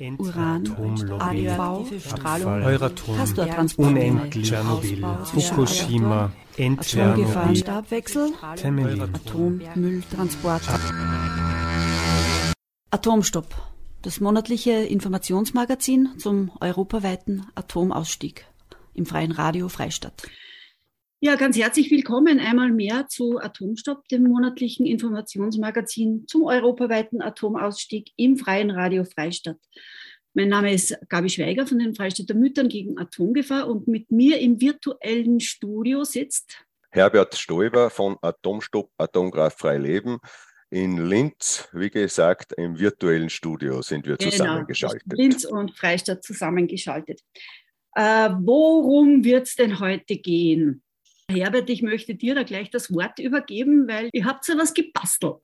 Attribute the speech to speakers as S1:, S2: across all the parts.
S1: Uran,
S2: radioaktive Strahlung,
S1: Euratom, unendlich, Tschernobyl, Fukushima, Temelin.
S2: Atommülltransport. Atomstopp, das monatliche Informationsmagazin zum europaweiten Atomausstieg im freien Radio Freistadt. Ja, ganz herzlich willkommen einmal mehr zu Atomstopp, dem monatlichen Informationsmagazin zum europaweiten Atomausstieg im freien Radio Freistadt. Mein Name ist Gabi Schweiger von den Freistädter Müttern gegen Atomgefahr und mit mir im virtuellen Studio sitzt
S3: Herbert Stoiber von Atomstopp Atomkraftfrei Leben. In Linz, wie gesagt, im virtuellen Studio sind wir zusammengeschaltet.
S2: Genau, Linz und Freistadt zusammengeschaltet. Äh, worum wird es denn heute gehen? Herbert, ich möchte dir da gleich das Wort übergeben, weil ihr habt ja was gebastelt.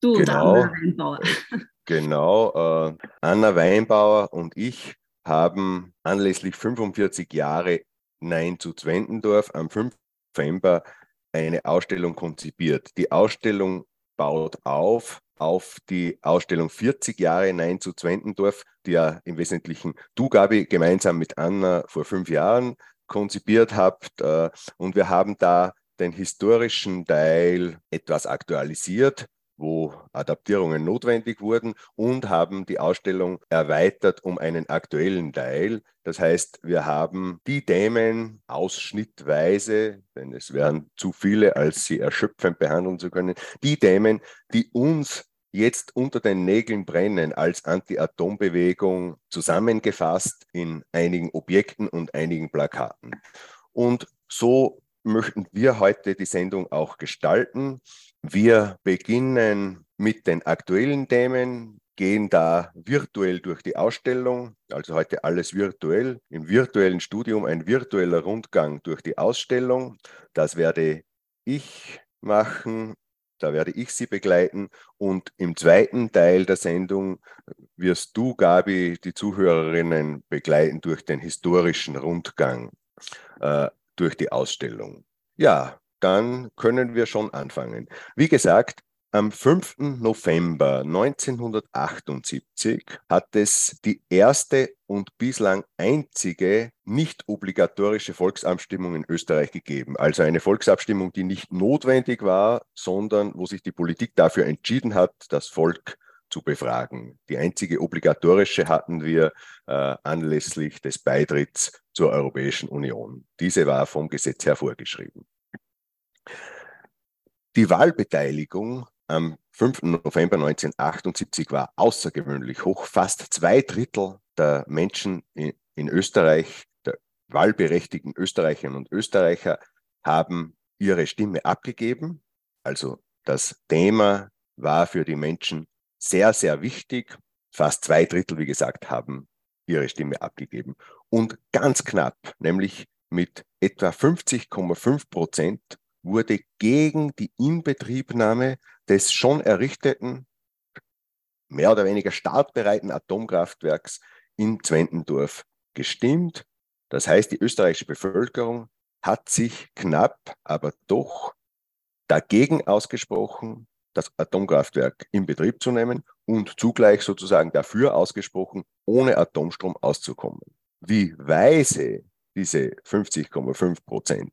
S2: Du
S3: Genau.
S2: Anna Weinbauer.
S3: Genau, äh, Anna Weinbauer und ich haben anlässlich 45 Jahre Nein zu Zwentendorf am 5. November eine Ausstellung konzipiert. Die Ausstellung baut auf auf die Ausstellung 40 Jahre Nein zu Zwentendorf, die ja im Wesentlichen du, Gabi, gemeinsam mit Anna vor fünf Jahren konzipiert habt. Äh, Und wir haben da den historischen Teil etwas aktualisiert, wo Adaptierungen notwendig wurden und haben die Ausstellung erweitert um einen aktuellen Teil. Das heißt, wir haben die Themen ausschnittweise, denn es wären zu viele, als sie erschöpfend behandeln zu können, die Themen, die uns jetzt unter den Nägeln brennen als Anti-Atom-Bewegung zusammengefasst in einigen Objekten und einigen Plakaten. Und so möchten wir heute die Sendung auch gestalten. Wir beginnen mit den aktuellen Themen, gehen da virtuell durch die Ausstellung, also heute alles virtuell, im virtuellen Studium ein virtueller Rundgang durch die Ausstellung. Das werde ich machen, da werde ich Sie begleiten und im zweiten Teil der Sendung wirst du, Gabi, die Zuhörerinnen begleiten durch den historischen Rundgang äh, durch die Ausstellung. Ja, dann können wir schon anfangen. Wie gesagt, am 5. November 1978 hat es die erste und bislang einzige nicht obligatorische Volksabstimmung in Österreich gegeben. Also eine Volksabstimmung, die nicht notwendig war, sondern wo sich die Politik dafür entschieden hat, das Volk zu befragen. Die einzige obligatorische hatten wir äh, anlässlich des Beitritts zur Europäischen Union. Diese war vom Gesetz her vorgeschrieben. Die Wahlbeteiligung am 5. November 1978 war außergewöhnlich hoch. Fast zwei Drittel der Menschen in, Österreich, der wahlberechtigten Österreicherinnen und Österreicher, haben ihre Stimme abgegeben. Also das Thema war für die Menschen sehr, sehr wichtig. Fast zwei Drittel, wie gesagt, haben ihre Stimme abgegeben. Und ganz knapp, nämlich mit etwa 50,5 Prozent, wurde gegen die Inbetriebnahme des schon errichteten, mehr oder weniger startbereiten Atomkraftwerks in Zwentendorf gestimmt. Das heißt, die österreichische Bevölkerung hat sich knapp, aber doch dagegen ausgesprochen, das Atomkraftwerk in Betrieb zu nehmen und zugleich sozusagen dafür ausgesprochen, ohne Atomstrom auszukommen. Wie weise diese 50,5 Prozent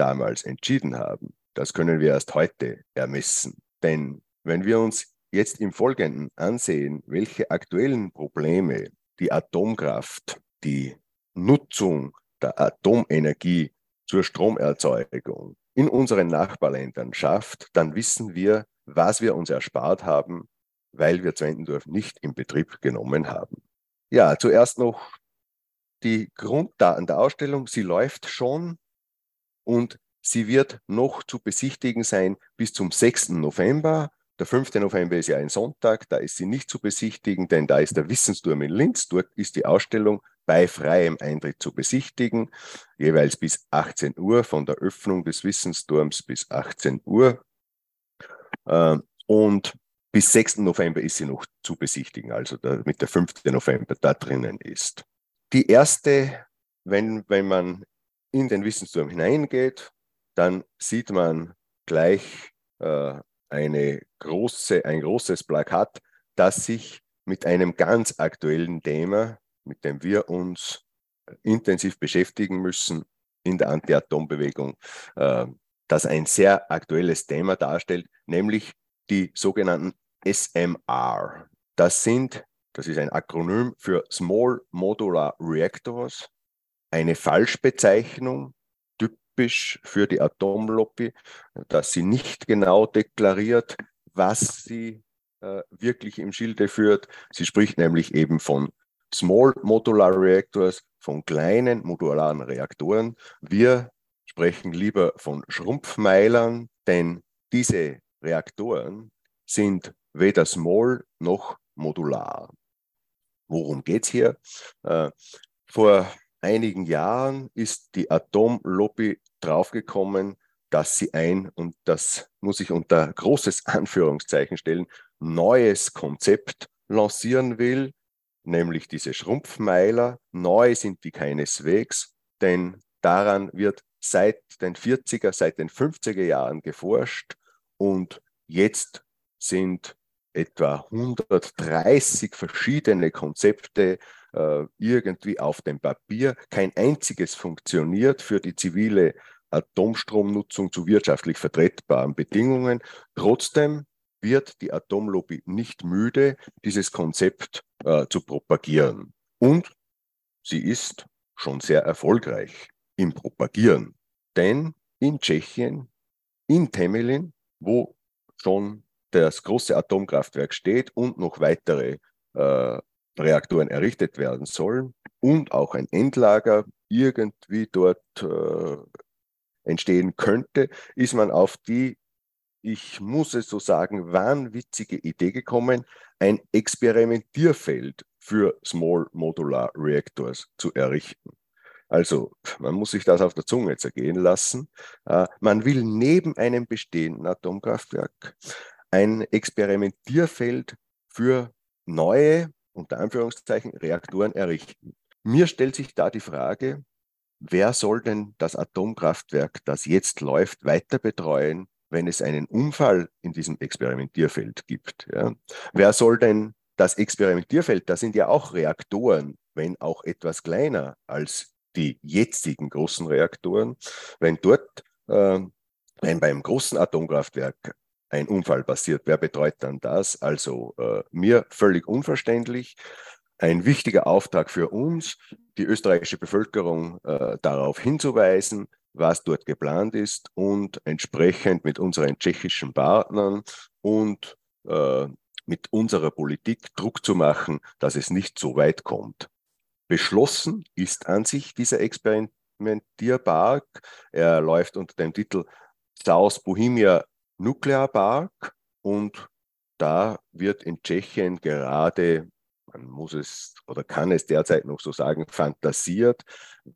S3: damals entschieden haben, das können wir erst heute ermessen. Denn wenn wir uns jetzt im Folgenden ansehen, welche aktuellen Probleme die Atomkraft, die Nutzung der Atomenergie zur Stromerzeugung in unseren Nachbarländern schafft, dann wissen wir, was wir uns erspart haben, weil wir Zwentendorf nicht in Betrieb genommen haben. Ja, zuerst noch die Grunddaten der Ausstellung. Sie läuft schon und sie wird noch zu besichtigen sein bis zum 6. November. Der 5. November ist ja ein Sonntag, da ist sie nicht zu besichtigen, denn da ist der Wissensturm in Linz. Dort ist die Ausstellung bei freiem Eintritt zu besichtigen, jeweils bis 18 Uhr, von der Öffnung des Wissensturms bis 18 Uhr. Ähm, Und bis 6. November ist sie noch zu besichtigen, also damit der 5. November da drinnen ist. Die erste, wenn, wenn man in den Wissensturm hineingeht, dann sieht man gleich äh, eine große, ein großes Plakat, das sich mit einem ganz aktuellen Thema, mit dem wir uns intensiv beschäftigen müssen in der Anti-Atom-Bewegung, äh, das ein sehr aktuelles Thema darstellt, nämlich die sogenannten SMR. Das sind, das ist ein Akronym für Small Modular Reactors, eine Falschbezeichnung, typisch für die Atomlobby, dass sie nicht genau deklariert, was sie äh, wirklich im Schilde führt. Sie spricht nämlich eben von Small Modular Reactors, von kleinen modularen Reaktoren. Wir sprechen lieber von Schrumpfmeilern, denn diese Reaktoren sind weder small noch modular. Worum geht es hier? Äh, vor einigen Jahren ist die Atomlobby draufgekommen, dass sie ein, und das muss ich unter großes Anführungszeichen stellen, neues Konzept lancieren will, nämlich diese Schrumpfmeiler. Neu sind die keineswegs, denn daran wird seit den 40er, seit den 50er Jahren geforscht und jetzt sind etwa 130 verschiedene Konzepte äh, irgendwie auf dem Papier. Kein einziges funktioniert für die zivile Atomstromnutzung zu wirtschaftlich vertretbaren Bedingungen. Trotzdem wird die Atomlobby nicht müde, dieses Konzept äh, zu propagieren. Und sie ist schon sehr erfolgreich im Propagieren. Denn in Tschechien, in Temelin, wo schon das große Atomkraftwerk steht und noch weitere äh, Reaktoren errichtet werden sollen und auch ein Endlager irgendwie dort äh, entstehen könnte, ist man auf die, ich muss es so sagen, wahnwitzige Idee gekommen, ein Experimentierfeld für Small Modular Reactors zu errichten. Also man muss sich das auf der Zunge zergehen lassen. Äh, man will neben einem bestehenden Atomkraftwerk ein Experimentierfeld für neue, unter Anführungszeichen, Reaktoren errichten. Mir stellt sich da die Frage, wer soll denn das Atomkraftwerk, das jetzt läuft, weiter betreuen, wenn es einen Unfall in diesem Experimentierfeld gibt? Ja? Wer soll denn das Experimentierfeld, da sind ja auch Reaktoren, wenn auch etwas kleiner als die jetzigen großen Reaktoren, wenn dort, äh, wenn beim großen Atomkraftwerk ein Unfall passiert, wer betreut dann das? Also äh, mir völlig unverständlich. Ein wichtiger Auftrag für uns, die österreichische Bevölkerung äh, darauf hinzuweisen, was dort geplant ist und entsprechend mit unseren tschechischen Partnern und äh, mit unserer Politik Druck zu machen, dass es nicht so weit kommt. Beschlossen ist an sich dieser Experimentierpark. Er läuft unter dem Titel South Bohemia Nuclear Park und da wird in Tschechien gerade, man muss es oder kann es derzeit noch so sagen, fantasiert,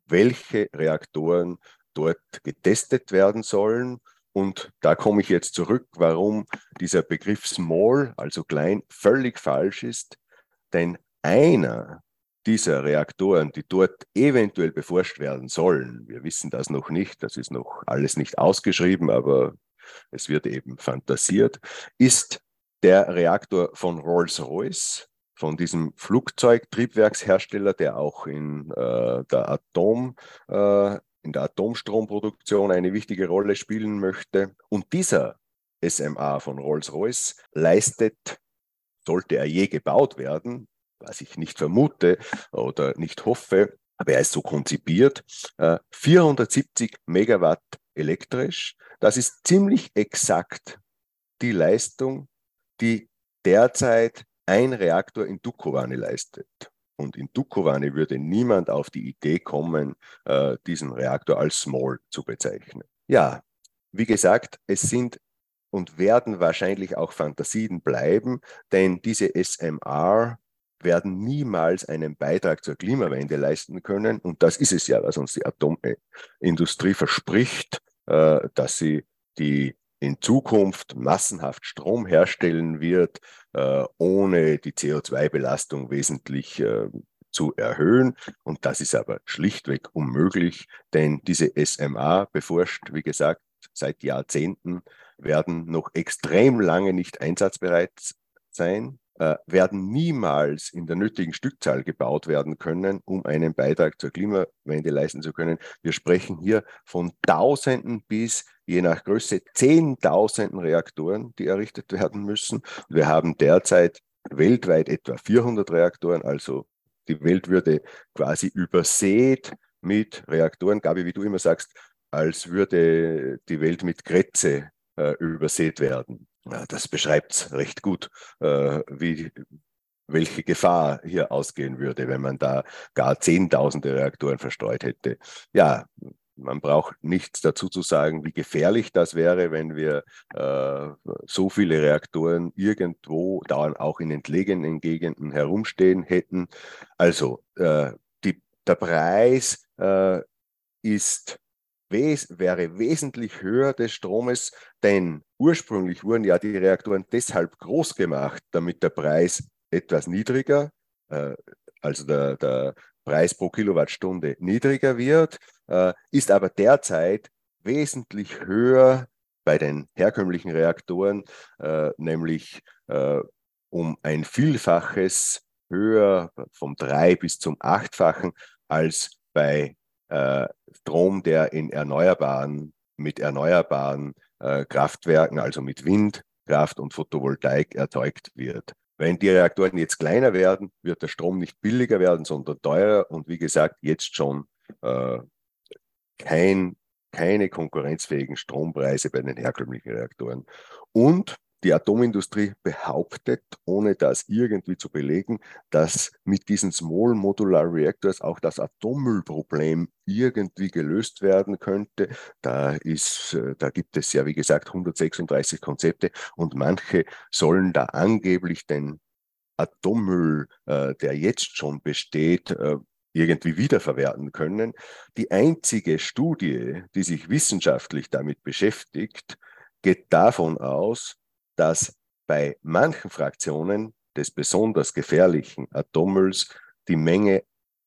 S3: welche Reaktoren dort getestet werden sollen. Und da komme ich jetzt zurück, warum dieser Begriff small, also klein, völlig falsch ist. Denn einer dieser Reaktoren, die dort eventuell beforscht werden sollen, wir wissen das noch nicht, das ist noch alles nicht ausgeschrieben, aber es wird eben fantasiert, ist der Reaktor von Rolls-Royce, von diesem Flugzeugtriebwerkshersteller, der auch in äh, der Atom, äh, in der Atomstromproduktion eine wichtige Rolle spielen möchte. Und dieser SMA von Rolls-Royce leistet, sollte er je gebaut werden, was ich nicht vermute oder nicht hoffe, aber er ist so konzipiert, äh, 470 Megawatt elektrisch. Das ist ziemlich exakt die Leistung, die derzeit ein Reaktor in Dukovany leistet. Und in Dukovany würde niemand auf die Idee kommen, äh, diesen Reaktor als Small zu bezeichnen. Ja, wie gesagt, es sind und werden wahrscheinlich auch Fantasien bleiben, denn diese SMR werden niemals einen Beitrag zur Klimawende leisten können. Und das ist es ja, was uns die Atomindustrie verspricht, äh, dass sie die in Zukunft massenhaft Strom herstellen wird, äh, ohne die CO2-Belastung wesentlich äh, zu erhöhen. Und das ist aber schlichtweg unmöglich, denn diese SMA beforscht, wie gesagt, seit Jahrzehnten, werden noch extrem lange nicht einsatzbereit sein. Äh, werden niemals in der nötigen Stückzahl gebaut werden können, um einen Beitrag zur Klimawende leisten zu können. Wir sprechen hier von Tausenden bis je nach Größe Zehntausenden Reaktoren, die errichtet werden müssen. Wir haben derzeit weltweit etwa 400 Reaktoren, also die Welt würde quasi übersät mit Reaktoren, Gabi, wie du immer sagst, als würde die Welt mit Kretze äh, übersät werden. Ja, das beschreibt es recht gut, äh, wie, welche Gefahr hier ausgehen würde, wenn man da gar Zehntausende Reaktoren verstreut hätte. Ja, man braucht nichts dazu zu sagen, wie gefährlich das wäre, wenn wir äh, so viele Reaktoren irgendwo, dauernd auch in entlegenen Gegenden herumstehen hätten. Also äh, die, der Preis äh, ist wes wäre wesentlich höher des Stromes, denn ursprünglich wurden ja die Reaktoren deshalb groß gemacht, damit der Preis etwas niedriger, äh, also der, der Preis pro Kilowattstunde niedriger wird, äh, ist aber derzeit wesentlich höher bei den herkömmlichen Reaktoren, äh, nämlich äh, um ein Vielfaches höher, vom drei bis zum achtfachen, als bei äh, Strom, der in erneuerbaren, mit erneuerbaren äh, Kraftwerken, also mit Windkraft und Photovoltaik erzeugt wird. Wenn die Reaktoren jetzt kleiner werden, wird der Strom nicht billiger werden, sondern teurer und wie gesagt, jetzt schon äh, kein, keine konkurrenzfähigen Strompreise bei den herkömmlichen Reaktoren. Und die Atomindustrie behauptet, ohne das irgendwie zu belegen, dass mit diesen Small Modular Reactors auch das Atommüllproblem irgendwie gelöst werden könnte. Da, ist, äh, da gibt es ja, wie gesagt, 136 Konzepte und manche sollen da angeblich den Atommüll, äh, der jetzt schon besteht, äh, irgendwie wiederverwerten können. Die einzige Studie, die sich wissenschaftlich damit beschäftigt, geht davon aus, dass bei manchen Fraktionen des besonders gefährlichen Atommülls die Menge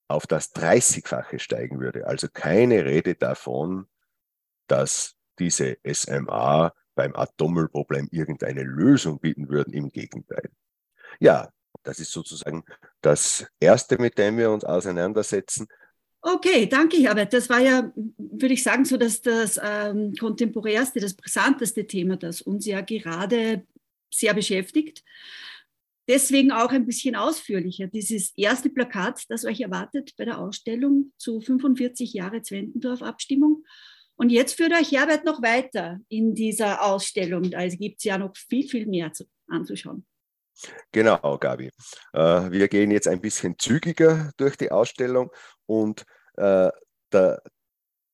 S3: auf das 30-fache steigen würde. Also keine Rede davon, dass diese SMA beim Atommüllproblem irgendeine Lösung bieten würden. Im Gegenteil. Ja, das ist sozusagen das Erste, mit dem wir uns auseinandersetzen.
S2: Okay, danke, Herbert. Das war ja, würde ich sagen, so dass das ähm, kontemporärste, das brisanteste Thema, das uns ja gerade sehr beschäftigt. Deswegen auch ein bisschen ausführlicher. Dieses erste Plakat, das euch erwartet bei der Ausstellung zu 45 Jahre Zwentendorf-Abstimmung. Und jetzt führt euch Herbert noch weiter in dieser Ausstellung. Also gibt es ja noch viel, viel mehr zu, anzuschauen.
S3: Genau, Gabi. Äh, wir gehen jetzt ein bisschen zügiger durch die Ausstellung und äh, der,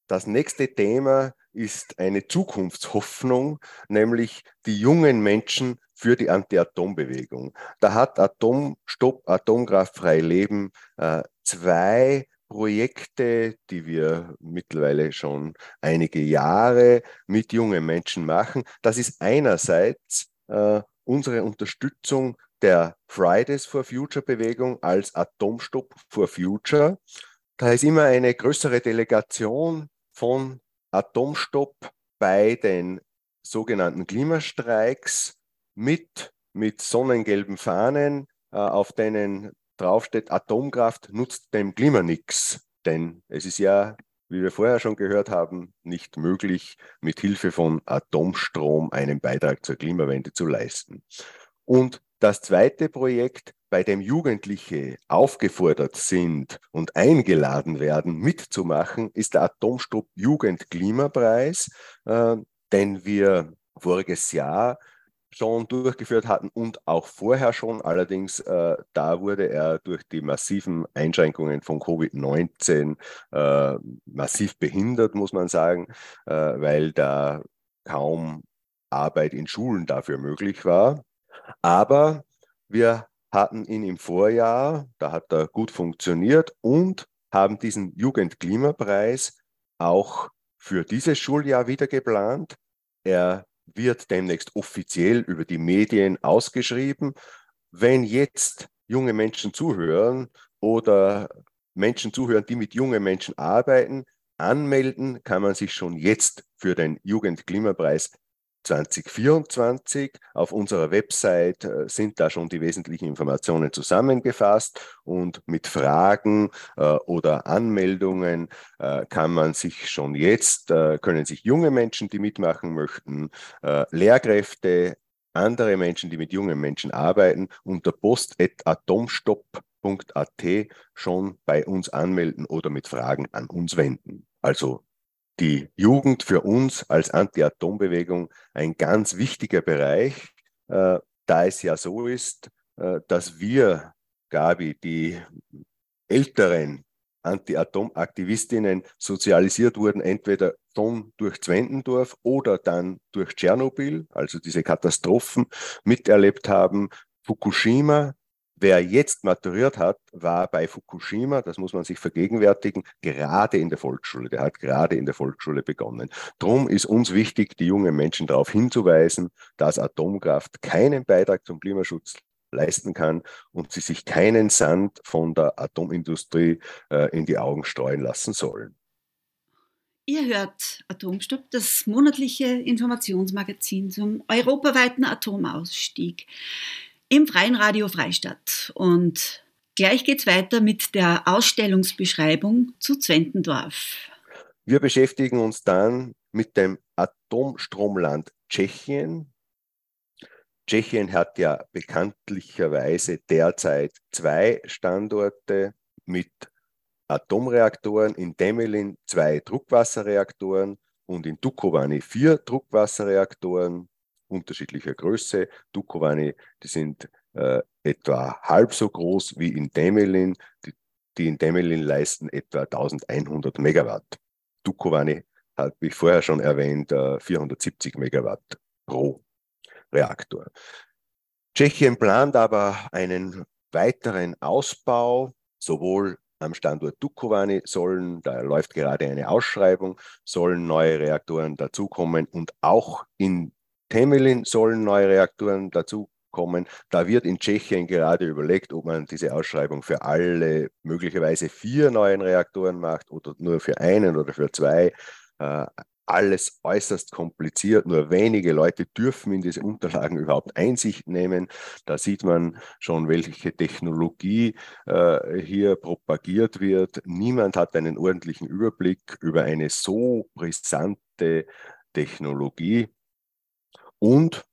S3: das nächste Thema ist eine Zukunftshoffnung, nämlich die jungen Menschen für die Anti-Atom-Bewegung. Da hat Atomstopp, Atomkraftfrei Leben äh, zwei Projekte, die wir mittlerweile schon einige Jahre mit jungen Menschen machen. Das ist einerseits äh, unsere Unterstützung der Fridays for Future Bewegung als Atomstopp for Future. Da ist immer eine größere Delegation von Atomstopp bei den sogenannten Klimastreiks mit, mit sonnengelben Fahnen, äh, auf denen draufsteht, Atomkraft nutzt dem Klima nichts. Denn es ist ja, wie wir vorher schon gehört haben, nicht möglich, mit Hilfe von Atomstrom einen Beitrag zur Klimawende zu leisten. Und das zweite Projekt, bei dem Jugendliche aufgefordert sind und eingeladen werden, mitzumachen, ist der Atomstopp Jugendklimapreis, äh, den wir voriges Jahr schon durchgeführt hatten und auch vorher schon. Allerdings, äh, da wurde er durch die massiven Einschränkungen von Covid-19 äh, massiv behindert, muss man sagen, äh, weil da kaum Arbeit in Schulen dafür möglich war. Aber wir hatten ihn im Vorjahr, da hat er gut funktioniert und haben diesen Jugendklimapreis auch für dieses Schuljahr wieder geplant. Er wird demnächst offiziell über die Medien ausgeschrieben. Wenn jetzt junge Menschen zuhören oder Menschen zuhören, die mit jungen Menschen arbeiten, anmelden kann man sich schon jetzt für den Jugendklimapreis 2024. Auf unserer Website äh, sind da schon die wesentlichen Informationen zusammengefasst und mit Fragen äh, oder Anmeldungen äh, kann man sich schon jetzt, äh, können sich junge Menschen, die mitmachen möchten, äh, Lehrkräfte, andere Menschen, die mit jungen Menschen arbeiten, unter post.atomstopp.at schon bei uns anmelden oder mit Fragen an uns wenden. Also die Jugend für uns als Anti-Atom-Bewegung ein ganz wichtiger Bereich, äh, da es ja so ist, äh, dass wir, Gabi, die älteren Anti-Atom-Aktivistinnen sozialisiert wurden, entweder schon durch Zwentendorf oder dann durch Tschernobyl, also diese Katastrophen miterlebt haben. Fukushima Wer jetzt maturiert hat, war bei Fukushima, das muss man sich vergegenwärtigen, gerade in der Volksschule. Der hat gerade in der Volksschule begonnen. Drum ist uns wichtig, die jungen Menschen darauf hinzuweisen, dass Atomkraft keinen Beitrag zum Klimaschutz leisten kann und sie sich keinen Sand von der Atomindustrie äh, in die Augen streuen lassen sollen.
S2: Ihr hört Atomstopp, das monatliche Informationsmagazin zum europaweiten Atomausstieg im Freien Radio Freistadt. Und gleich geht's weiter mit der Ausstellungsbeschreibung zu Zwentendorf.
S3: Wir beschäftigen uns dann mit dem Atomstromland Tschechien. Tschechien hat ja bekanntlicherweise derzeit zwei Standorte mit Atomreaktoren, in Demelin zwei Druckwasserreaktoren und in Dukovany vier Druckwasserreaktoren unterschiedlicher Größe. Dukovany, die sind äh, etwa halb so groß wie in Demelin. Die, die in Demelin leisten etwa 1100 Megawatt. Dukovany hat, wie vorher schon erwähnt, äh, 470 Megawatt pro Reaktor. Tschechien plant aber einen weiteren Ausbau, sowohl am Standort Dukovany sollen, da läuft gerade eine Ausschreibung, sollen neue Reaktoren dazukommen und auch in Temelin sollen neue Reaktoren dazukommen. Da wird in Tschechien gerade überlegt, ob man diese Ausschreibung für alle möglicherweise vier neuen Reaktoren macht oder nur für einen oder für zwei. Äh, alles äußerst kompliziert. Nur wenige Leute dürfen in diese Unterlagen überhaupt Einsicht nehmen. Da sieht man schon, welche Technologie äh, hier propagiert wird. Niemand hat einen ordentlichen Überblick über eine so brisante Technologie. Und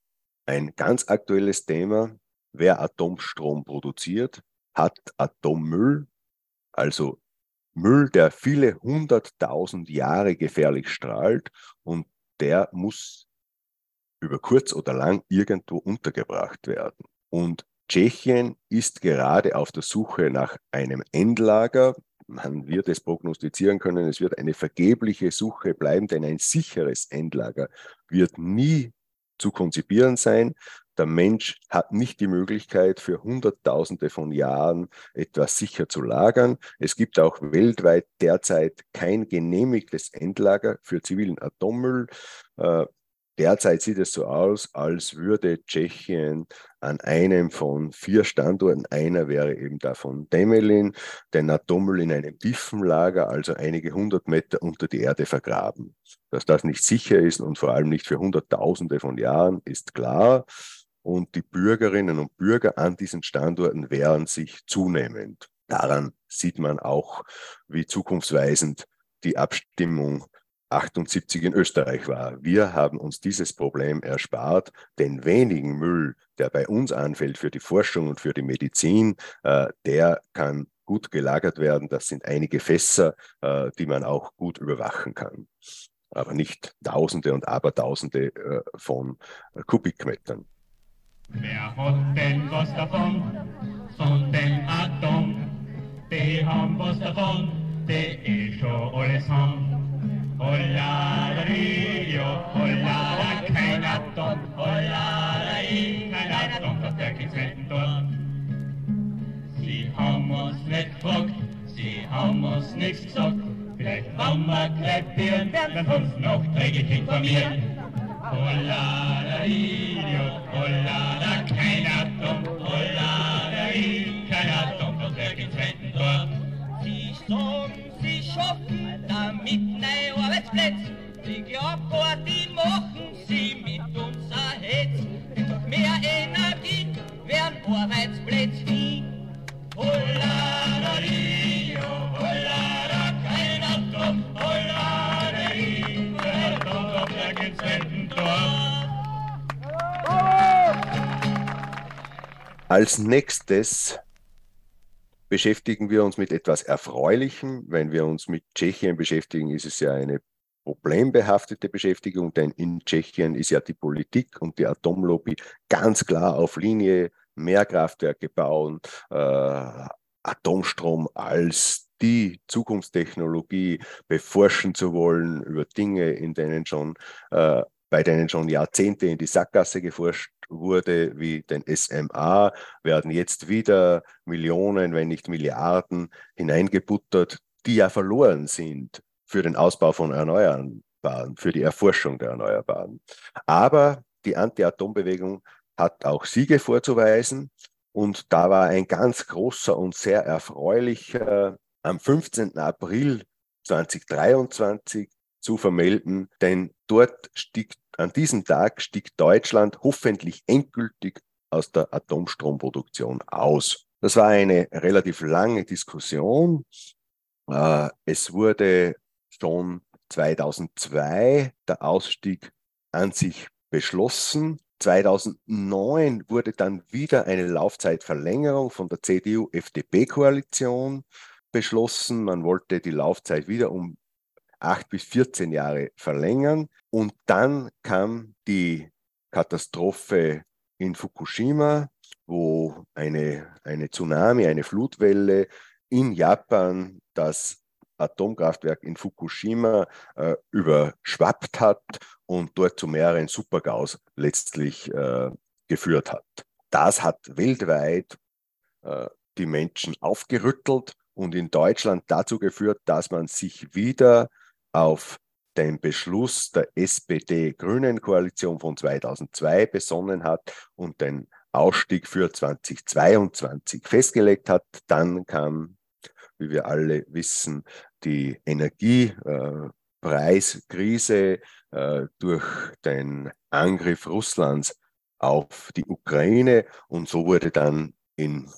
S3: ein ganz aktuelles Thema, wer Atomstrom produziert, hat Atommüll, also Müll, der viele hunderttausend Jahre gefährlich strahlt und der muss über kurz oder lang irgendwo untergebracht werden. Und Tschechien ist gerade auf der Suche nach einem Endlager. Man wird es prognostizieren können, es wird eine vergebliche Suche bleiben, denn ein sicheres Endlager wird nie zu konzipieren sein. Der Mensch hat nicht die Möglichkeit, für Hunderttausende von Jahren etwas sicher zu lagern. Es gibt auch weltweit derzeit kein genehmigtes Endlager für zivilen Atommüll. Derzeit sieht es so aus, als würde Tschechien an einem von vier Standorten, einer wäre eben da von Demelin, den Atommüll in einem tiefen Lager, also einige hundert Meter unter die Erde vergraben. Dass das nicht sicher ist und vor allem nicht für Hunderttausende von Jahren, ist klar. Und die Bürgerinnen und Bürger an diesen Standorten wehren sich zunehmend. Daran sieht man auch, wie zukunftsweisend die Abstimmung 78 in Österreich war. Wir haben uns dieses Problem erspart, den wenigen Müll, der bei uns anfällt für die Forschung und für die Medizin, äh, der kann gut gelagert werden. Das sind einige Fässer, äh, die man auch gut überwachen kann. Aber nicht Tausende und Abertausende äh, von Kubikmetern. Wer hat denn was davon? Von dem Atom? Die haben was davon, die eh schon alles haben. Sie haben uns nicht gefragt, sie haben uns nichts gesagt, vielleicht wenn wir kleppieren, werden uns trägig informieren. Hollada Rio, Hollada, kein Atom, Als nächstes beschäftigen wir uns mit etwas Erfreulichem. Wenn wir uns mit Tschechien beschäftigen, ist es ja eine problembehaftete Beschäftigung, denn in Tschechien ist ja die Politik und die Atomlobby ganz klar auf Linie, mehr Kraftwerke bauen, äh, Atomstrom als die Zukunftstechnologie beforschen zu wollen über Dinge, in denen schon äh, bei denen schon Jahrzehnte in die Sackgasse geforscht wurde, wie den SMA, werden jetzt wieder Millionen, wenn nicht Milliarden hineingebuttert, die ja verloren sind für den Ausbau von Erneuerbaren, für die Erforschung der Erneuerbaren. Aber die Anti-Atom-Bewegung hat auch Siege vorzuweisen. Und da war ein ganz großer und sehr erfreulicher am 15. April 2023 zu vermelden, denn dort stieg, an diesem Tag stieg Deutschland hoffentlich endgültig aus der Atomstromproduktion aus. Das war eine relativ lange Diskussion. Äh, es wurde schon 2002 der Ausstieg an sich beschlossen. 2009 wurde dann wieder eine Laufzeitverlängerung von der CDU-FDP-Koalition beschlossen. Man wollte die Laufzeit wieder um acht bis 14 Jahre verlängern. Und dann kam die Katastrophe in Fukushima, wo eine, eine Tsunami, eine Flutwelle in Japan das Atomkraftwerk in Fukushima äh, überschwappt hat und dort zu mehreren Supergaus letztlich äh, geführt hat. Das hat weltweit äh, die Menschen aufgerüttelt und in Deutschland dazu geführt, dass man sich wieder auf den Beschluss der SPD-Grünen-Koalition von 2002 besonnen hat und den Ausstieg für 2022 festgelegt hat. Dann kam, wie wir alle wissen, die Energiepreiskrise äh, durch den Angriff Russlands auf die Ukraine und so wurde dann in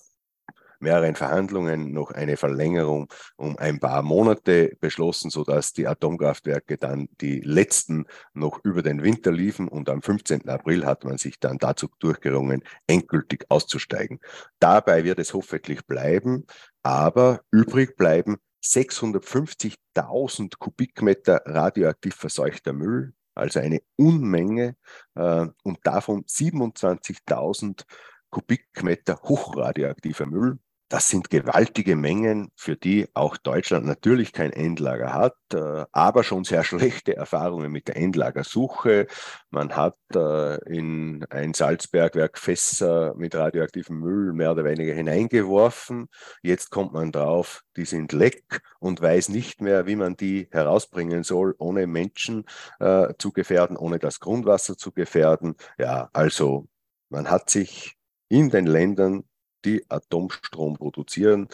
S3: mehreren Verhandlungen noch eine Verlängerung um ein paar Monate beschlossen, sodass die Atomkraftwerke dann die letzten noch über den Winter liefen und am 15. April hat man sich dann dazu durchgerungen, endgültig auszusteigen. Dabei wird es hoffentlich bleiben, aber übrig bleiben 650.000 Kubikmeter radioaktiv verseuchter Müll, also eine Unmenge, äh, und davon 27.000 Kubikmeter hochradioaktiver Müll. Das sind gewaltige Mengen, für die auch Deutschland natürlich kein Endlager hat, äh, aber schon sehr schlechte Erfahrungen mit der Endlagersuche. Man hat äh, in ein Salzbergwerk Fässer mit radioaktivem Müll mehr oder weniger hineingeworfen. Jetzt kommt man drauf, die sind leck und weiß nicht mehr, wie man die herausbringen soll, ohne Menschen äh, zu gefährden, ohne das Grundwasser zu gefährden. Ja, also man hat sich in den Ländern die Atomstrom produzieren,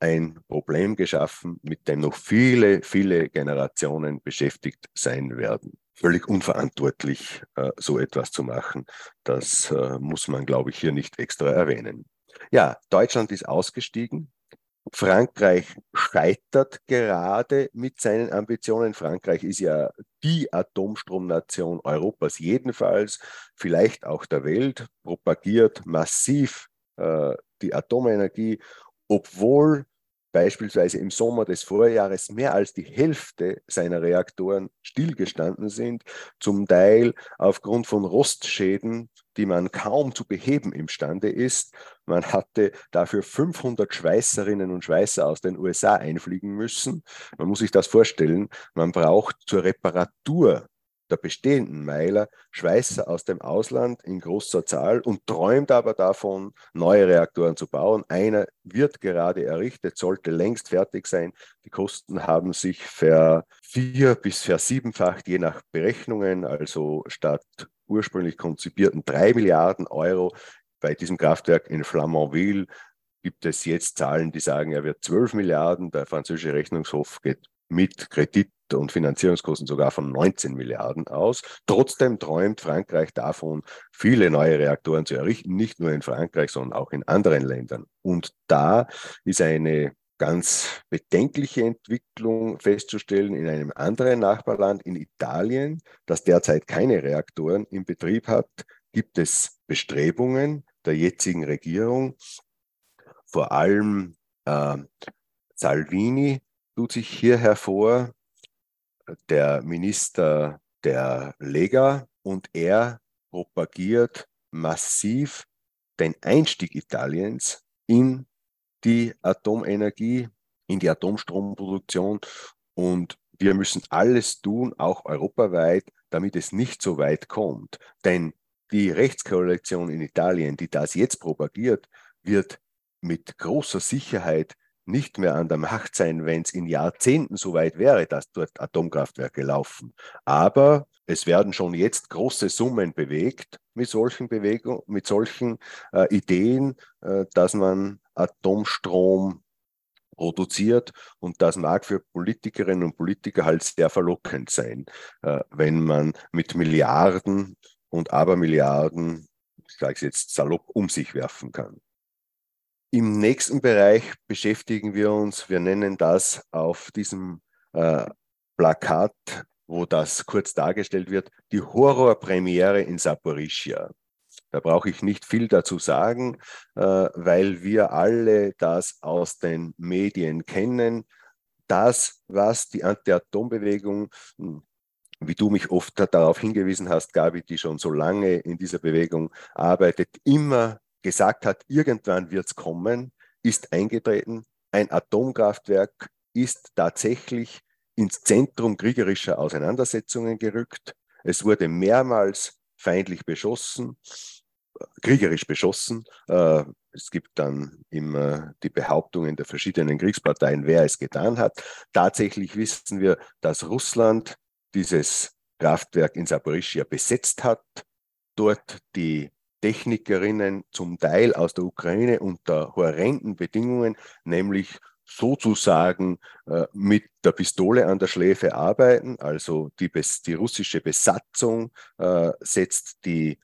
S3: ein Problem geschaffen, mit dem noch viele, viele Generationen beschäftigt sein werden. Völlig unverantwortlich, äh, so etwas zu machen. Das äh, muss man, glaube ich, hier nicht extra erwähnen. Ja, Deutschland ist ausgestiegen. Frankreich scheitert gerade mit seinen Ambitionen. Frankreich ist ja die Atomstromnation Europas jedenfalls, vielleicht auch der Welt, propagiert massiv äh, die Atomenergie, obwohl beispielsweise im Sommer des Vorjahres mehr als die Hälfte seiner Reaktoren stillgestanden sind, zum Teil aufgrund von Rostschäden, die man kaum zu beheben imstande ist. Man hatte dafür 500 Schweißerinnen und Schweißer aus den USA einfliegen müssen. Man muss sich das vorstellen, man braucht zur Reparatur der bestehenden Meiler Schweißer aus dem Ausland in großer Zahl und träumt aber davon, neue Reaktoren zu bauen. Einer wird gerade errichtet, sollte längst fertig sein. Die Kosten haben sich ver vier bis versiebenfacht, je nach Berechnungen. Also statt ursprünglich konzipierten drei Milliarden Euro bei diesem Kraftwerk in Flamanville gibt es jetzt Zahlen, die sagen, er wird 12 Milliarden. Der französische Rechnungshof geht mit Kredit und Finanzierungskosten sogar von 19 Milliarden aus. Trotzdem träumt Frankreich davon, viele neue Reaktoren zu errichten, nicht nur in Frankreich, sondern auch in anderen Ländern. Und da ist eine ganz bedenkliche Entwicklung festzustellen in einem anderen Nachbarland, in Italien, das derzeit keine Reaktoren in Betrieb hat, gibt es Bestrebungen, der jetzigen Regierung. Vor allem äh, Salvini tut sich hier hervor, der Minister der Lega, und er propagiert massiv den Einstieg Italiens in die Atomenergie, in die Atomstromproduktion. Und wir müssen alles tun, auch europaweit, damit es nicht so weit kommt. Denn die Rechtskoalition in Italien, die das jetzt propagiert, wird mit großer Sicherheit nicht mehr an der Macht sein, wenn es in Jahrzehnten so weit wäre, dass dort Atomkraftwerke laufen. Aber es werden schon jetzt große Summen bewegt mit solchen Bewegungen, mit solchen äh, Ideen, äh, dass man Atomstrom produziert und das mag für Politikerinnen und Politiker halt sehr verlockend sein, äh, wenn man mit Milliarden und Abermilliarden, ich sage es jetzt salopp, um sich werfen kann. Im nächsten Bereich beschäftigen wir uns, wir nennen das auf diesem äh, Plakat, wo das kurz dargestellt wird, die Horrorpremiere in Saporischia. Da brauche ich nicht viel dazu sagen, äh, weil wir alle das aus den Medien kennen. Das, was die Anti-Atom-Bewegung, hm, wie du mich oft darauf hingewiesen hast, Gabi, die schon so lange in dieser Bewegung arbeitet, immer gesagt hat, irgendwann wird es kommen, ist eingetreten. Ein Atomkraftwerk ist tatsächlich ins Zentrum kriegerischer Auseinandersetzungen gerückt. Es wurde mehrmals feindlich beschossen, kriegerisch beschossen. Äh, es gibt dann immer die Behauptungen der verschiedenen Kriegsparteien, wer es getan hat. Tatsächlich wissen wir, dass Russland dieses Kraftwerk in Saporischia besetzt hat, dort die Technikerinnen zum Teil aus der Ukraine unter horrenden Bedingungen, nämlich sozusagen äh, mit der Pistole an der Schläfe arbeiten. Also die, die russische Besatzung äh, setzt die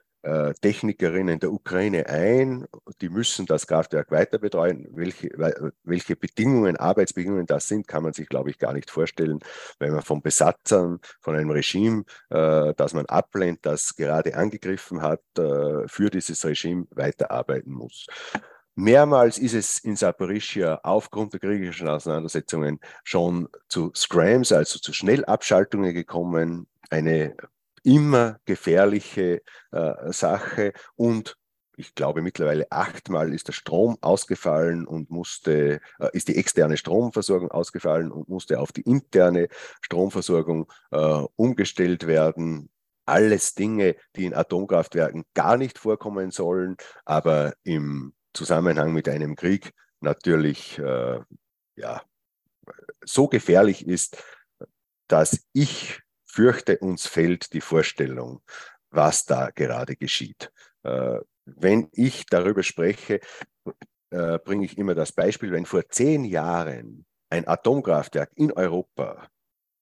S3: Technikerinnen der Ukraine ein. Die müssen das Kraftwerk weiter betreuen. Welche, welche Bedingungen, Arbeitsbedingungen das sind, kann man sich, glaube ich, gar nicht vorstellen, wenn man von Besatzern, von einem Regime, äh, das man ablehnt, das gerade angegriffen hat, äh, für dieses Regime weiterarbeiten muss. Mehrmals ist es in Saporischia aufgrund der kriegerischen Auseinandersetzungen schon zu Scrams, also zu Schnellabschaltungen gekommen. Eine immer gefährliche äh, Sache und ich glaube mittlerweile achtmal ist der Strom ausgefallen und musste, äh, ist die externe Stromversorgung ausgefallen und musste auf die interne Stromversorgung äh, umgestellt werden. Alles Dinge, die in Atomkraftwerken gar nicht vorkommen sollen, aber im Zusammenhang mit einem Krieg natürlich äh, ja, so gefährlich ist, dass ich fürchte, uns fehlt die Vorstellung, was da gerade geschieht. Äh, wenn ich darüber spreche, äh, bringe ich immer das Beispiel, wenn vor zehn Jahren ein Atomkraftwerk in Europa,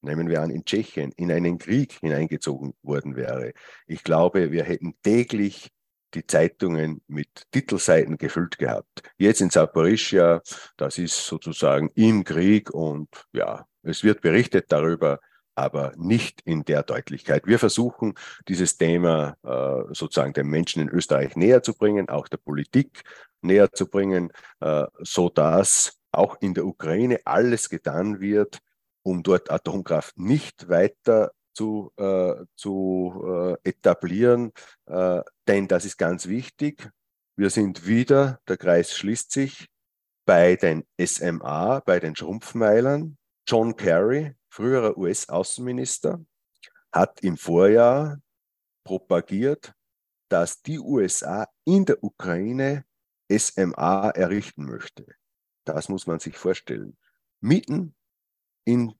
S3: nehmen wir an in Tschechien, in einen Krieg hineingezogen worden wäre, ich glaube, wir hätten täglich die Zeitungen mit Titelseiten gefüllt gehabt. Jetzt in Saporischia, das ist sozusagen im Krieg und ja, es wird berichtet darüber, aber nicht in der Deutlichkeit. Wir versuchen, dieses Thema äh, sozusagen den Menschen in Österreich näher zu bringen, auch der Politik näher zu bringen, äh, so auch in der Ukraine alles getan wird, um dort Atomkraft nicht weiter zu, äh, zu äh, etablieren, äh, denn das ist ganz wichtig. Wir sind wieder, der Kreis schließt sich, bei den SMA, bei den Schrumpfmeilern. John Kerry, früherer US-Außenminister, hat im Vorjahr propagiert, dass die USA in der Ukraine SMA errichten möchte. Das muss man sich vorstellen. Mitten in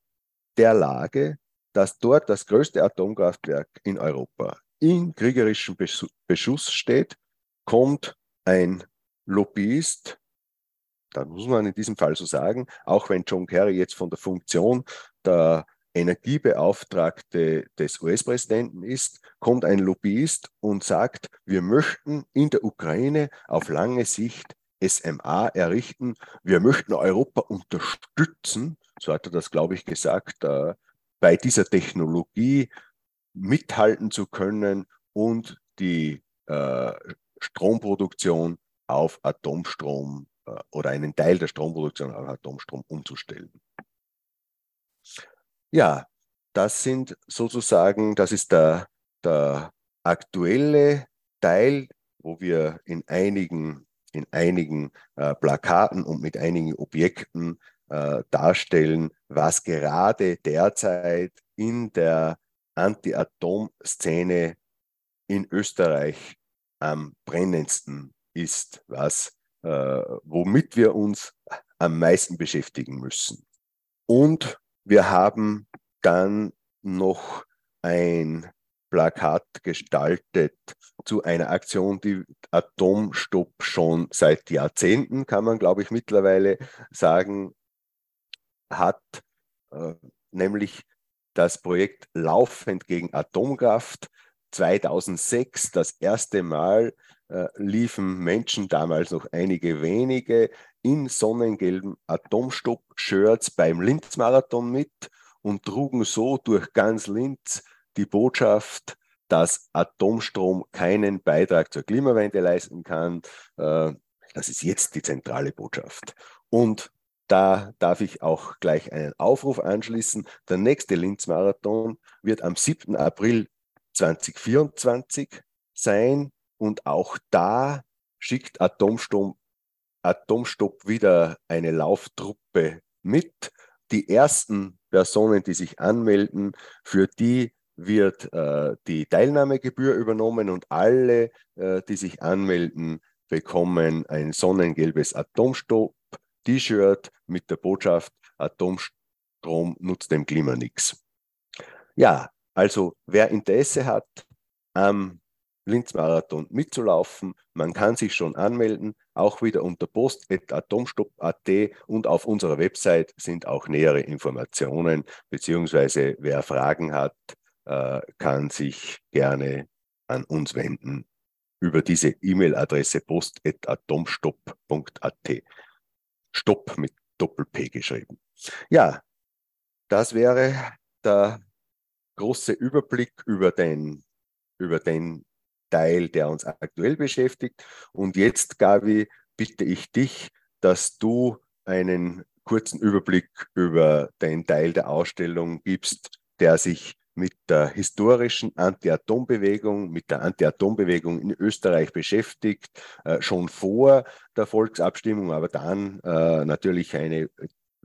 S3: der Lage, dass dort das größte Atomkraftwerk in Europa in kriegerischem Beschuss steht, kommt ein Lobbyist, da muss man in diesem Fall so sagen, auch wenn John Kerry jetzt von der Funktion der Energiebeauftragte des US-Präsidenten ist, kommt ein Lobbyist und sagt, wir möchten in der Ukraine auf lange Sicht SMA errichten. Wir möchten Europa unterstützen, so hat er das, glaube ich, gesagt, äh, bei dieser Technologie mithalten zu können und die äh, Stromproduktion auf Atomstrom oder einen Teil der Stromproduktion auf Atomstrom umzustellen. Ja, das sind sozusagen, das ist der, der aktuelle Teil, wo wir in einigen, in einigen äh, Plakaten und mit einigen Objekten äh, darstellen, was gerade derzeit in der Anti-Atom-Szene in Österreich am brennendsten ist, was, äh, womit wir uns am meisten beschäftigen müssen. Und wir haben dann noch ein Plakat gestaltet zu einer Aktion, die Atomstopp schon seit Jahrzehnten, kann man glaube ich mittlerweile sagen, hat, äh, nämlich das Projekt Laufend gegen Atomkraft. 2006 das erste Mal äh, liefen Menschen, damals noch einige wenige, in sonnengelben Atomstopp-Shirts beim Linz-Marathon mit und trugen so durch ganz Linz die Botschaft, dass Atomstrom keinen Beitrag zur Klimawende leisten kann. Äh, das ist jetzt die zentrale Botschaft. Und da darf ich auch gleich einen Aufruf anschließen. Der nächste Linz-Marathon wird am 7. April 2024 sein und auch da schickt Atomstrom, Atomstopp wieder eine Lauftruppe mit. Die ersten Personen, die sich anmelden, für die wird äh, die Teilnahmegebühr übernommen und alle, äh, die sich anmelden, bekommen ein sonnengelbes Atomstopp T-Shirt mit der Botschaft, Atomstrom nutzt dem Klima nichts. Ja, also wer Interesse hat, am Linz-Marathon mitzulaufen, man kann sich schon anmelden, auch wieder unter post.atomstopp.at und auf unserer Website sind auch nähere Informationen, beziehungsweise wer Fragen hat, äh, kann sich gerne an uns wenden über diese E-Mail-Adresse post.atomstopp.at. Stopp mit Doppel-P geschrieben. Ja, das wäre der große Überblick über den, über den Teil, der uns aktuell beschäftigt. Und jetzt, Gabi, bitte ich dich, dass du einen kurzen Überblick über den Teil der Ausstellung gibst, der sich mit der historischen Anti-Atom-Bewegung, mit der Anti-Atom-Bewegung in Österreich beschäftigt, äh, schon vor der Volksabstimmung, aber dann äh, natürlich eine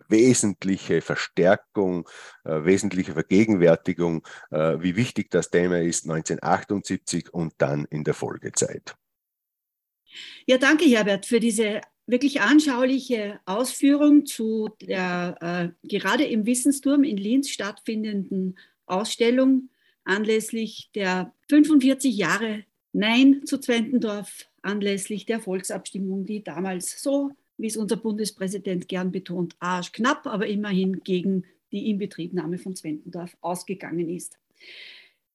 S3: wesentliche Verstärkung, äh, wesentliche Vergegenwärtigung, äh, wie wichtig das Thema ist 1978 und dann in der Folgezeit.
S2: Ja, danke Herbert für diese wirklich anschauliche Ausführung zu der äh, gerade im Wissensturm in Linz stattfindenden Ausstellung anlässlich der 45 Jahre Nein zu Zwentendorf, anlässlich der Volksabstimmung, die damals so, wie es unser Bundespräsident gern betont, arschknapp, aber immerhin gegen die Inbetriebnahme von Zwentendorf ausgegangen ist.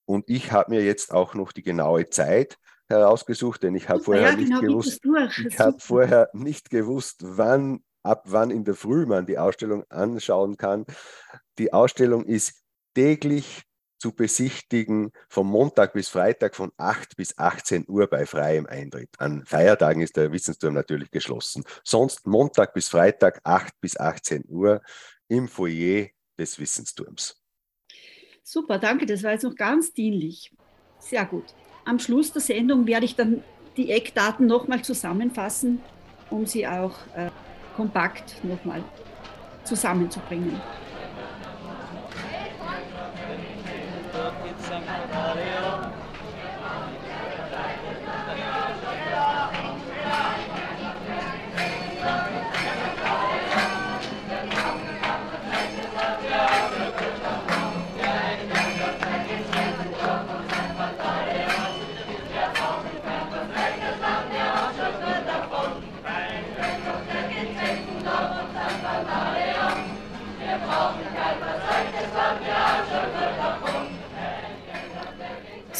S3: Und ich habe mir jetzt auch noch die genaue Zeit herausgesucht, denn ich habe vorher, ja, genau, nicht gewusst, ich habe vorher nicht gewusst, wann, ab wann in der Früh man die Ausstellung anschauen kann. Die Ausstellung ist täglich zu besichtigen, vom Montag bis Freitag von 8 bis 18 Uhr bei freiem Eintritt. An Feiertagen ist der Wissensturm natürlich geschlossen. Sonst Montag bis Freitag 8 bis 18 Uhr im Foyer des Wissensturms.
S2: Super, danke. Das war jetzt noch ganz dienlich. Sehr gut. Am Schluss der Sendung werde ich dann die Eckdaten nochmal zusammenfassen, um sie auch äh, kompakt nochmal zusammenzubringen.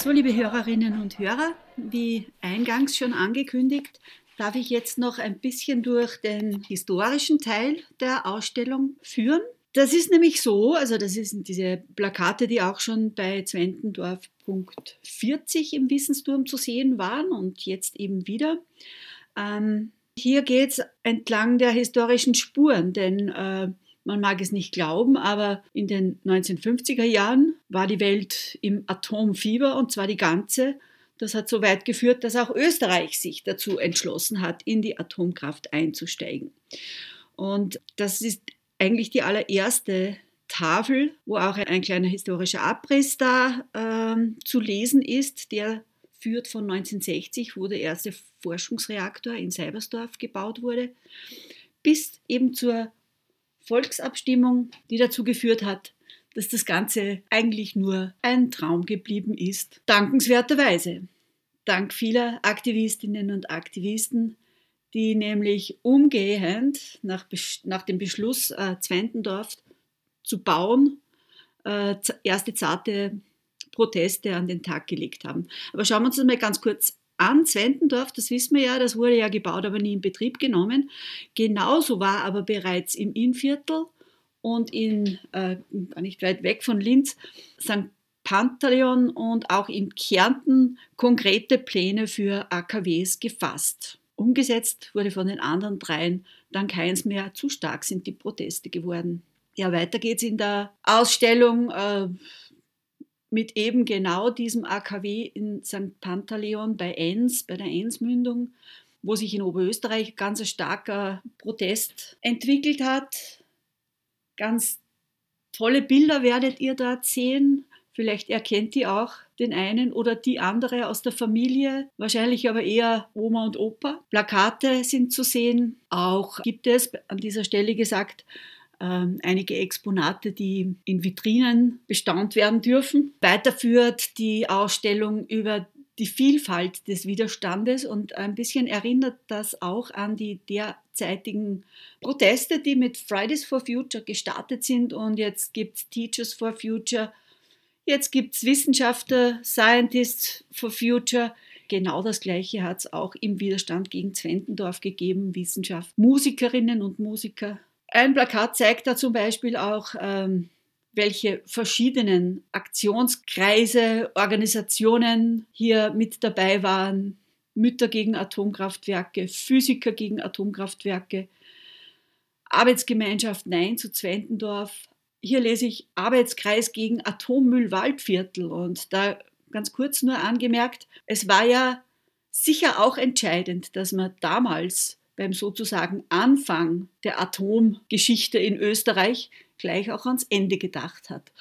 S2: So, liebe Hörerinnen und Hörer, wie eingangs schon angekündigt, darf ich jetzt noch ein bisschen durch den historischen Teil der Ausstellung führen. Das ist nämlich so, also das sind diese Plakate, die auch schon bei Zwentendorf Punkt 40 im Wissensturm zu sehen waren und jetzt eben wieder. Ähm, hier geht es entlang der historischen Spuren, denn äh, man mag es nicht glauben, aber in den 1950er Jahren war die Welt im Atomfieber und zwar die ganze. Das hat so weit geführt, dass auch Österreich sich dazu entschlossen hat, in die Atomkraft einzusteigen. Und das ist eigentlich die allererste Tafel, wo auch ein kleiner historischer Abriss da äh, zu lesen ist. Der führt von 1960, wo der erste Forschungsreaktor in Seibersdorf gebaut wurde, bis eben zur Volksabstimmung, die dazu geführt hat, dass das Ganze eigentlich nur ein Traum geblieben ist. Dankenswerterweise. Dank vieler Aktivistinnen und Aktivisten, die nämlich umgehend nach, nach dem Beschluss, äh, Zwentendorf zu bauen, äh, erste zarte Proteste an den Tag gelegt haben. Aber schauen wir uns das mal ganz kurz an. Zwentendorf, das wissen wir ja, das wurde ja gebaut, aber nie in Betrieb genommen. Genauso war aber bereits im Innviertel und in, äh, gar nicht weit weg von Linz, St. Pantaleon und auch in Kärnten konkrete Pläne für AKWs gefasst. Umgesetzt wurde von den anderen dreien dann keins mehr. Zu stark sind die Proteste geworden. Ja, weiter geht's in der Ausstellung. Äh, mit eben genau diesem AKW in St. Pantaleon bei Enns, bei der Ennsmündung, wo sich in Oberösterreich ganz ein starker Protest entwickelt hat. Ganz tolle Bilder werdet ihr dort sehen. Vielleicht erkennt ihr auch den einen oder die andere aus der Familie, wahrscheinlich aber eher Oma und Opa. Plakate sind zu sehen. Auch gibt es, an dieser Stelle gesagt, einige Exponate, die in Vitrinen bestaunt werden dürfen. Weiterführt die Ausstellung über die Vielfalt des Widerstandes und ein bisschen erinnert das auch an die derzeitigen Proteste, die mit Fridays for Future gestartet sind und jetzt gibt es Teachers for Future, jetzt gibt es Wissenschaftler, Scientists for Future. Genau das Gleiche hat es auch im Widerstand gegen Zwentendorf gegeben, Wissenschaft, Musikerinnen und Musiker ein Plakat zeigt da zum Beispiel auch, ähm, welche verschiedenen Aktionskreise, Organisationen hier mit dabei waren. Mütter gegen Atomkraftwerke, Physiker gegen Atomkraftwerke, Arbeitsgemeinschaft Nein zu Zwentendorf. Hier lese ich Arbeitskreis gegen Atommüll Waldviertel und da ganz kurz nur angemerkt, es war ja sicher auch entscheidend, dass man damals beim sozusagen Anfang der Atomgeschichte in Österreich gleich auch ans Ende gedacht hat.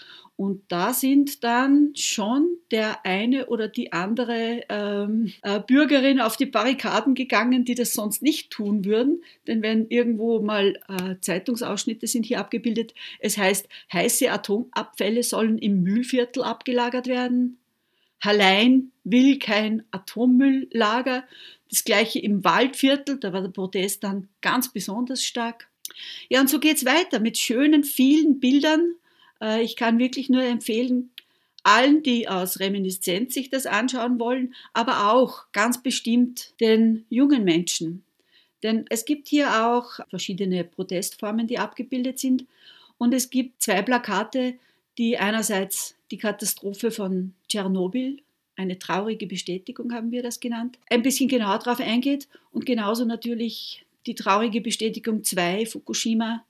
S2: Und da sind dann schon der eine oder die andere ähm, äh, Bürgerin auf die Barrikaden gegangen, die das sonst nicht tun würden. Denn wenn irgendwo mal äh, Zeitungsausschnitte sind hier abgebildet, es heißt, heiße Atomabfälle sollen im Mühlviertel abgelagert werden. Hallein will kein Atommülllager. Das gleiche im Waldviertel, da war der Protest dann ganz besonders stark. Ja, und so geht es weiter mit schönen, vielen Bildern. Äh, ich kann wirklich nur empfehlen, allen, die aus Reminiszenz sich das anschauen wollen, aber auch ganz bestimmt den jungen Menschen. Denn es gibt hier auch verschiedene Protestformen, die abgebildet sind. Und es gibt zwei Plakate, die einerseits die Katastrophe von Tschernobyl eine traurige Bestätigung haben wir das genannt, ein bisschen genauer darauf eingeht und genauso natürlich die traurige Bestätigung 2 Fukushima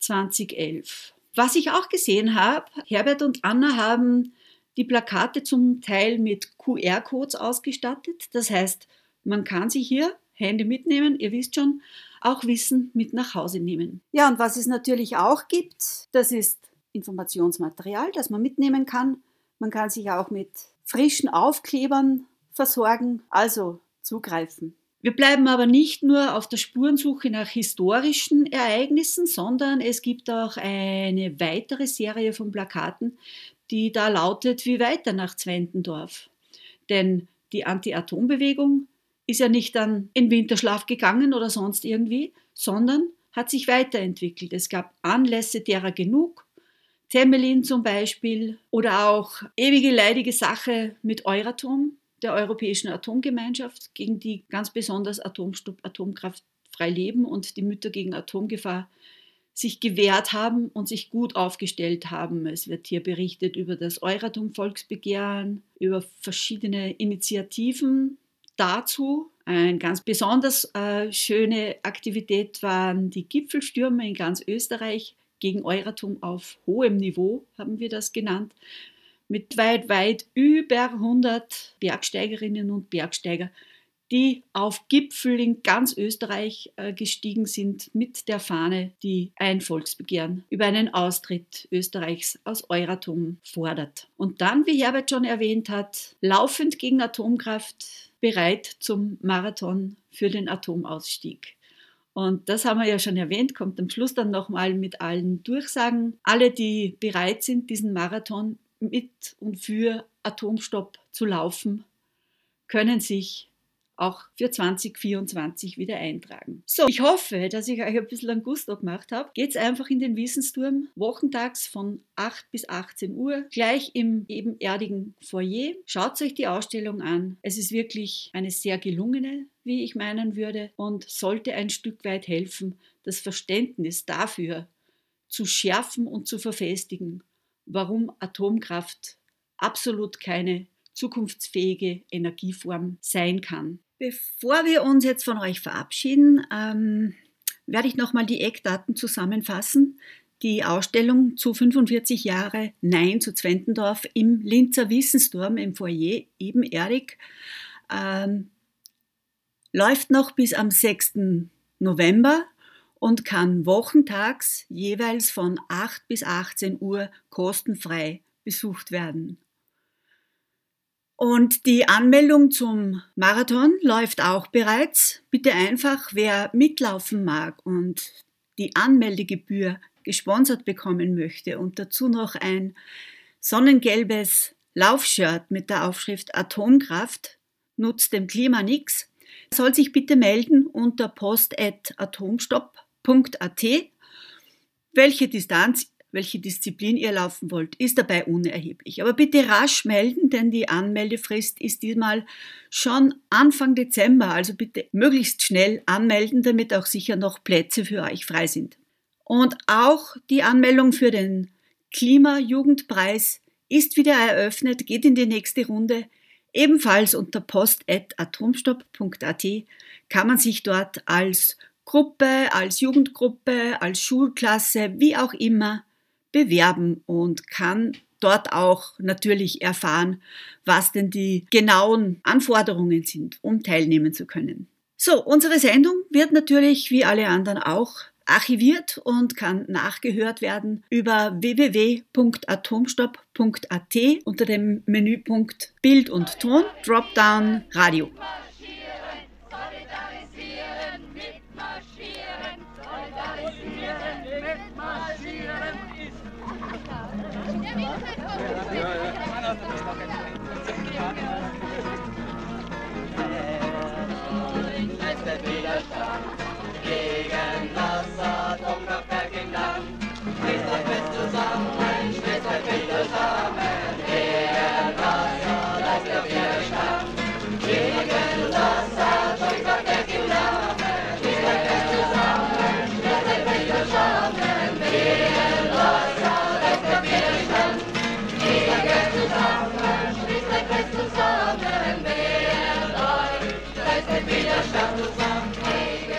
S2: 2011. Was ich auch gesehen habe, Herbert und Anna haben die Plakate zum Teil mit QR-Codes ausgestattet. Das heißt, man kann sich hier Hände mitnehmen, ihr wisst schon, auch Wissen mit nach Hause nehmen. Ja, und was es natürlich auch gibt, das ist Informationsmaterial, das man mitnehmen kann. Man kann sich auch mit frischen Aufklebern versorgen, also zugreifen. Wir bleiben aber nicht nur auf der Spurensuche nach historischen Ereignissen, sondern es gibt auch eine weitere Serie von Plakaten, die da lautet, wie weiter nach Zwentendorf. Denn die Anti-Atom-Bewegung ist ja nicht dann in Winterschlaf gegangen oder sonst irgendwie, sondern hat sich weiterentwickelt. Es gab Anlässe derer genug Temelin zum Beispiel oder auch ewige leidige Sache mit Euratom, der Europäischen Atomgemeinschaft, gegen die ganz besonders Atomkraft frei leben und die Mütter gegen Atomgefahr sich gewehrt haben und sich gut aufgestellt haben. Es wird hier berichtet über das Euratom-Volksbegehren, über verschiedene Initiativen dazu. Eine ganz besonders äh, schöne Aktivität waren die Gipfelstürme in ganz Österreich gegen Euratom auf hohem Niveau, haben wir das genannt, mit weit, weit über 100 Bergsteigerinnen und Bergsteiger, die auf Gipfel in ganz Österreich äh, gestiegen sind mit der Fahne, die ein Volksbegehren über einen Austritt Österreichs aus Euratom fordert. Und dann, wie Herbert schon erwähnt hat, laufend gegen Atomkraft bereit zum Marathon für den Atomausstieg. Und das haben wir ja schon erwähnt, kommt am Schluss dann nochmal mit allen Durchsagen. Alle, die bereit sind, diesen Marathon mit und für Atomstopp zu laufen, können sich auch für 2024 wieder eintragen. So, ich hoffe, dass ich euch ein bisschen an Gusto gemacht habe. Geht's einfach in den Wissensturm, wochentags von 8 bis 18 Uhr, gleich im ebenerdigen Foyer. Schaut euch die Ausstellung an. Es ist wirklich eine sehr gelungene, wie ich meinen würde, und sollte ein Stück weit helfen, das Verständnis dafür zu schärfen und zu verfestigen, warum Atomkraft absolut keine zukunftsfähige Energieform sein kann. Bevor wir uns jetzt von euch verabschieden, ähm, werde ich nochmal die Eckdaten zusammenfassen. Die Ausstellung zu 45 Jahre Nein zu Zwentendorf im Linzer Wissensturm im Foyer ebenerdig ähm, läuft noch bis am 6. November und kann wochentags jeweils von 8 bis 18 Uhr kostenfrei besucht werden. Und die Anmeldung zum Marathon läuft auch bereits. Bitte einfach, wer mitlaufen mag und die Anmeldegebühr gesponsert bekommen möchte und dazu noch ein sonnengelbes Laufshirt mit der Aufschrift Atomkraft nutzt dem Klima nix, soll sich bitte melden unter post.atomstopp.at. Welche Distanz welche Disziplin ihr laufen wollt, ist dabei unerheblich. Aber bitte rasch melden, denn die Anmeldefrist ist diesmal schon Anfang Dezember. Also bitte möglichst schnell anmelden, damit auch sicher noch Plätze für euch frei sind. Und auch die Anmeldung für den Klimajugendpreis ist wieder eröffnet, geht in die nächste Runde. Ebenfalls unter post.atomstopp.at kann man sich dort als Gruppe, als Jugendgruppe, als Schulklasse, wie auch immer bewerben und kann dort auch natürlich erfahren, was denn die genauen Anforderungen sind, um teilnehmen zu können. So, unsere Sendung wird natürlich wie alle anderen auch archiviert und kann nachgehört werden über www.atomstopp.at unter dem Menüpunkt Bild und Ton, Dropdown Radio.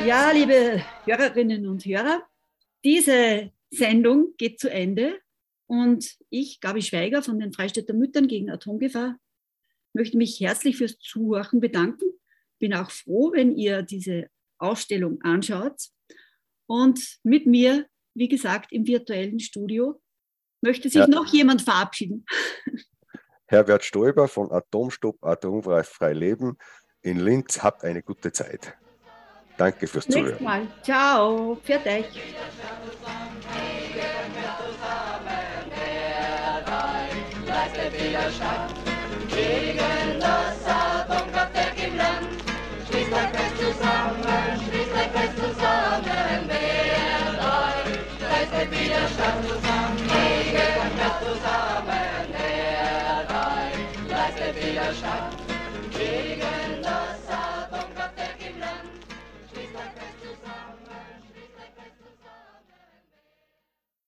S2: Ja, liebe Hörerinnen und Hörer, diese Sendung geht zu Ende und ich, Gabi Schweiger von den Freistädter Müttern gegen Atomgefahr, möchte mich herzlich fürs Zuhören bedanken. Bin auch froh, wenn ihr diese Ausstellung anschaut. Und mit mir, wie gesagt, im virtuellen Studio möchte sich ja. noch jemand verabschieden.
S3: Herbert Stoiber von Atomstopp Atomfrei Leben in Linz. Habt eine gute Zeit. Danke fürs Zuhören. Nächstes
S2: Mal. Ciao. Pfiat euch. Widerstand gegen das Atomkraftwerk im Land. Schließt fest zusammen, schließt fest zusammen, wehrt euch, leistet Widerstand zusammen, gegen das zusammen, wehrt euch,